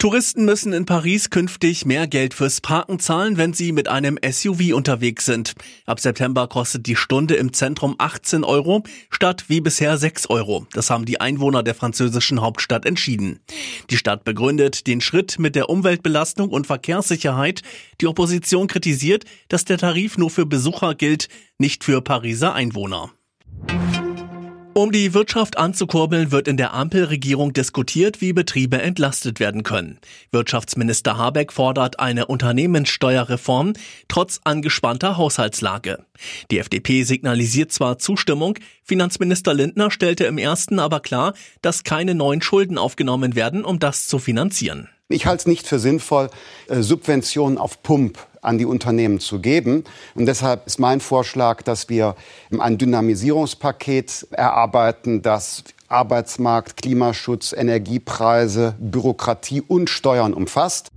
Touristen müssen in Paris künftig mehr Geld fürs Parken zahlen, wenn sie mit einem SUV unterwegs sind. Ab September kostet die Stunde im Zentrum 18 Euro statt wie bisher 6 Euro. Das haben die Einwohner der französischen Hauptstadt entschieden. Die Stadt begründet den Schritt mit der Umweltbelastung und Verkehrssicherheit. Die Opposition kritisiert, dass der Tarif nur für Besucher gilt, nicht für Pariser Einwohner. Um die Wirtschaft anzukurbeln, wird in der Ampelregierung diskutiert, wie Betriebe entlastet werden können. Wirtschaftsminister Habeck fordert eine Unternehmenssteuerreform trotz angespannter Haushaltslage. Die FDP signalisiert zwar Zustimmung, Finanzminister Lindner stellte im ersten aber klar, dass keine neuen Schulden aufgenommen werden, um das zu finanzieren. Ich halte es nicht für sinnvoll, äh, Subventionen auf Pump an die Unternehmen zu geben. Und deshalb ist mein Vorschlag, dass wir ein Dynamisierungspaket erarbeiten, das Arbeitsmarkt, Klimaschutz, Energiepreise, Bürokratie und Steuern umfasst.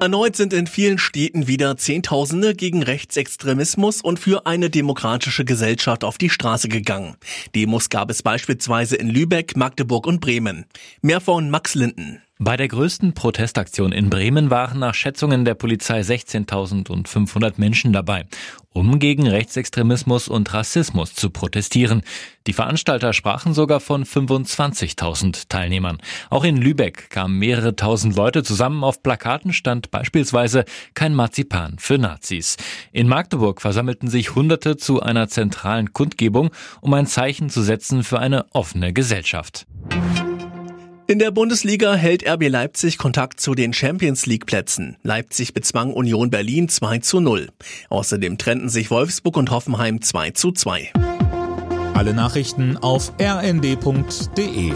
Erneut sind in vielen Städten wieder Zehntausende gegen Rechtsextremismus und für eine demokratische Gesellschaft auf die Straße gegangen. Demos gab es beispielsweise in Lübeck, Magdeburg und Bremen. Mehr von Max Linden. Bei der größten Protestaktion in Bremen waren nach Schätzungen der Polizei 16.500 Menschen dabei, um gegen Rechtsextremismus und Rassismus zu protestieren. Die Veranstalter sprachen sogar von 25.000 Teilnehmern. Auch in Lübeck kamen mehrere tausend Leute zusammen. Auf Plakaten stand beispielsweise kein Marzipan für Nazis. In Magdeburg versammelten sich Hunderte zu einer zentralen Kundgebung, um ein Zeichen zu setzen für eine offene Gesellschaft. In der Bundesliga hält RB Leipzig Kontakt zu den Champions League Plätzen. Leipzig bezwang Union Berlin 2 zu 0. Außerdem trennten sich Wolfsburg und Hoffenheim 2 zu 2. Alle Nachrichten auf rnd.de